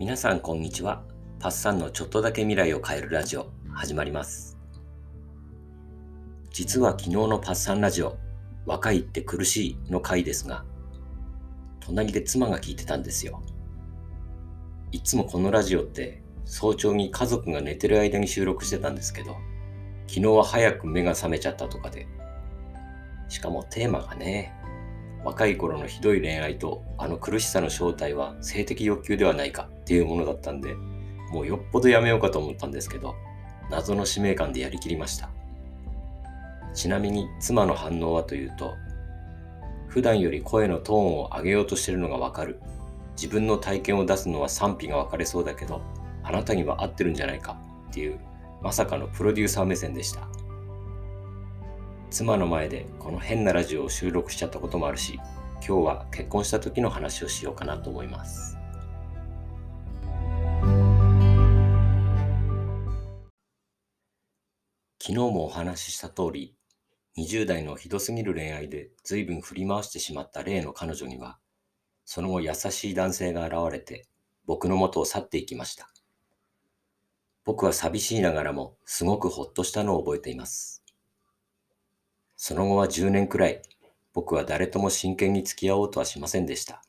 皆さんこんにちは。パッサンのちょっとだけ未来を変えるラジオ始まります。実は昨日のパッサンラジオ、若いって苦しいの回ですが、隣で妻が聞いてたんですよ。いつもこのラジオって早朝に家族が寝てる間に収録してたんですけど、昨日は早く目が覚めちゃったとかで、しかもテーマがね、若い頃のひどい恋愛とあの苦しさの正体は性的欲求ではないかっていうものだったんで、もうよっぽどやめようかと思ったんですけど、謎の使命感でやりきりました。ちなみに妻の反応はというと、普段より声のトーンを上げようとしてるのがわかる。自分の体験を出すのは賛否が分かれそうだけど、あなたには合ってるんじゃないかっていう、まさかのプロデューサー目線でした。妻の前でこの変なラジオを収録しちゃったこともあるし、今日は結婚した時の話をしようかなと思います。昨日もお話しした通り、20代のひどすぎる恋愛で随分振り回してしまった例の彼女には、その後優しい男性が現れて僕の元を去っていきました。僕は寂しいながらもすごくほっとしたのを覚えています。その後は10年くらい、僕は誰とも真剣に付き合おうとはしませんでした。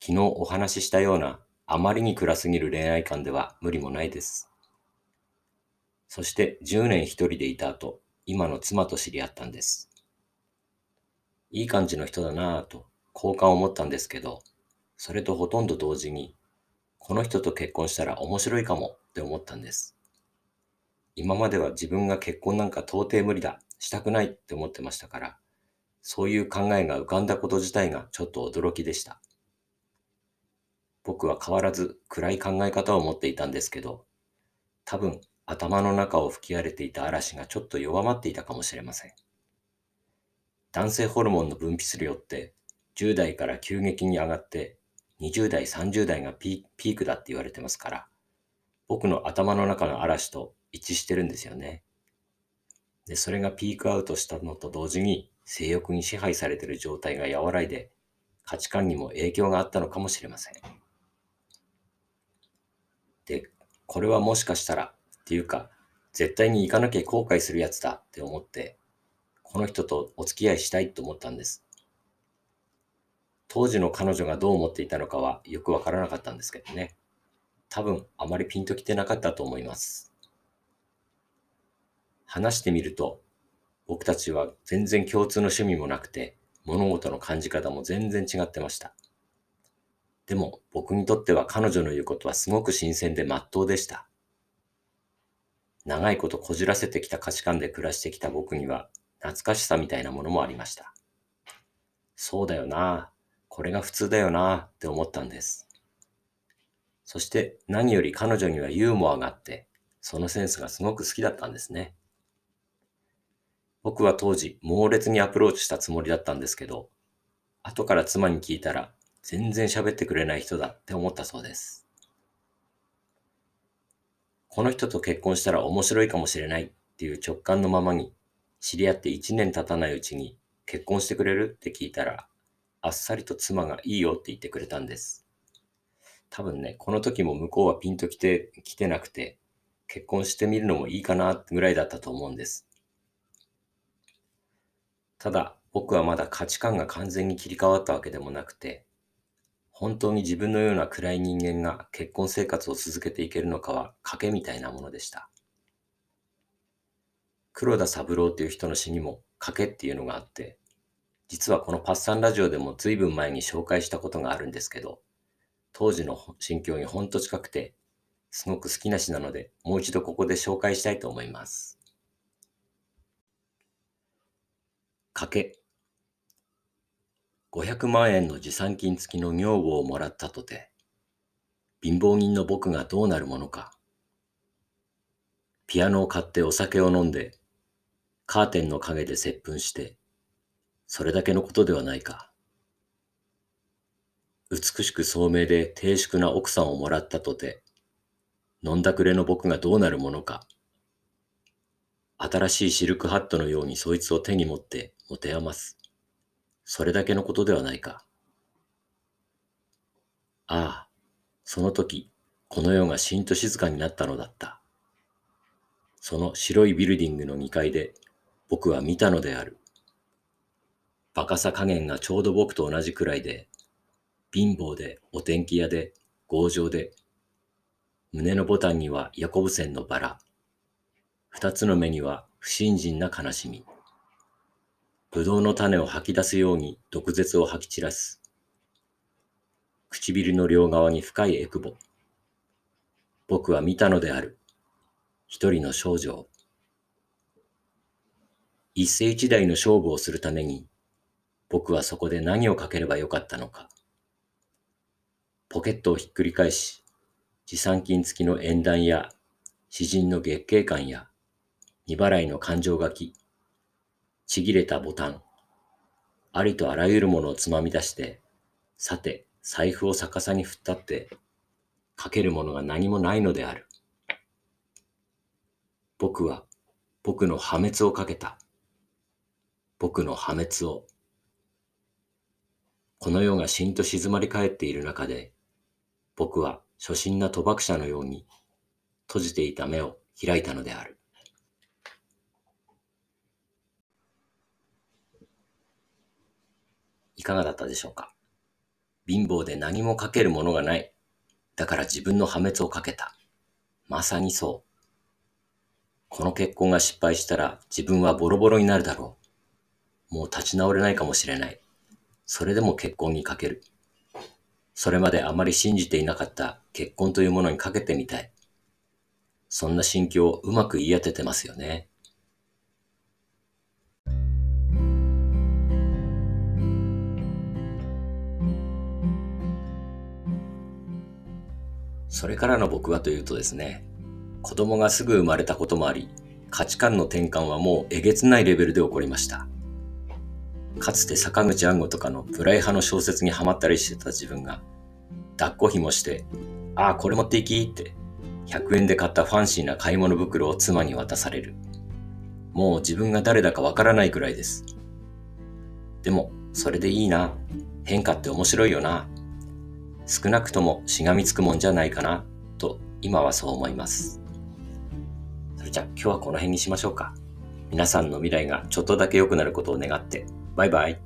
昨日お話ししたようなあまりに暗すぎる恋愛観では無理もないです。そして10年一人でいた後、今の妻と知り合ったんです。いい感じの人だなぁと好感を持ったんですけど、それとほとんど同時に、この人と結婚したら面白いかもって思ったんです。今までは自分が結婚なんか到底無理だ、したくないって思ってましたから、そういう考えが浮かんだこと自体がちょっと驚きでした。僕は変わらず暗い考え方を持っていたんですけど、多分頭の中を吹き荒れていた嵐がちょっと弱まっていたかもしれません。男性ホルモンの分泌量って10代から急激に上がって20代、30代がピークだって言われてますから、僕の頭の中の嵐と一致してるんですよね。で、それがピークアウトしたのと同時に性欲に支配されている状態が和らいで価値観にも影響があったのかもしれません。で、これはもしかしたらっていうか、絶対に行かなきゃ後悔するやつだって思って、この人とお付き合いしたいと思ったんです。当時の彼女がどう思っていたのかはよくわからなかったんですけどね。多分あまりピンときてなかったと思います。話してみると、僕たちは全然共通の趣味もなくて、物事の感じ方も全然違ってました。でも僕にとっては彼女の言うことはすごく新鮮で真っ当でした。長いことこじらせてきた価値観で暮らしてきた僕には懐かしさみたいなものもありました。そうだよなこれが普通だよなって思ったんです。そして何より彼女にはユーモアがあって、そのセンスがすごく好きだったんですね。僕は当時猛烈にアプローチしたつもりだったんですけど、後から妻に聞いたら全然喋ってくれない人だって思ったそうです。この人と結婚したら面白いかもしれないっていう直感のままに、知り合って1年経たないうちに結婚してくれるって聞いたら、あっさりと妻がいいよって言ってくれたんです。多分ね、この時も向こうはピンと来て、来てなくて、結婚してみるのもいいかなぐらいだったと思うんです。ただ、僕はまだ価値観が完全に切り替わったわけでもなくて、本当に自分のような暗い人間が結婚生活を続けていけるのかは賭けみたいなものでした。黒田三郎という人の詩にも賭けっていうのがあって、実はこのパッサンラジオでも随分前に紹介したことがあるんですけど、当時の心境にほんと近くて、すごく好きな詩なので、もう一度ここで紹介したいと思います。賭け。500万円の持参金付きの女房をもらったとて、貧乏人の僕がどうなるものか。ピアノを買ってお酒を飲んで、カーテンの陰で接吻して、それだけのことではないか。美しく聡明で低粛な奥さんをもらったとて、飲んだくれの僕がどうなるものか。新しいシルクハットのようにそいつを手に持って持て余す。それだけのことではないか。ああ、その時、この世がしんと静かになったのだった。その白いビルディングの2階で僕は見たのである。バカさ加減がちょうど僕と同じくらいで、貧乏でお天気屋で強情で、胸のボタンにはヤコブ線のバラ、二つの目には不信心な悲しみ。ぶどうの種を吐き出すように毒舌を吐き散らす。唇の両側に深いエクボ。僕は見たのである。一人の少女を。一世一代の勝負をするために、僕はそこで何をかければよかったのか。ポケットをひっくり返し、持参金付きの縁談や、詩人の月経感や、未払いの感情書き、ちぎれたボタン、ありとあらゆるものをつまみ出して、さて、財布を逆さに振ったって、かけるものが何もないのである。僕は、僕の破滅をかけた。僕の破滅を。この世がしんと静まり返っている中で、僕は初心な賭博者のように閉じていた目を開いたのである。いかがだったでしょうか？貧乏で何もかけるものがない。だから自分の破滅をかけた。まさにそう。この結婚が失敗したら自分はボロボロになるだろう。もう立ち直れないかもしれない。それでも結婚にかける。それまであまり信じていなかった結婚というものにかけてみたい。そんな心境をうまく言い当ててますよね。それからの僕はというとですね、子供がすぐ生まれたこともあり、価値観の転換はもうえげつないレベルで起こりました。かつて坂口安吾とかのプライ派の小説にハマったりしてた自分が、抱っこひもして、ああ、これ持っていきって、100円で買ったファンシーな買い物袋を妻に渡される。もう自分が誰だかわからないくらいです。でも、それでいいな。変化って面白いよな。少なくともしがみつくもんじゃないかな、と今はそう思います。それじゃ今日はこの辺にしましょうか。皆さんの未来がちょっとだけ良くなることを願って、バイバイ。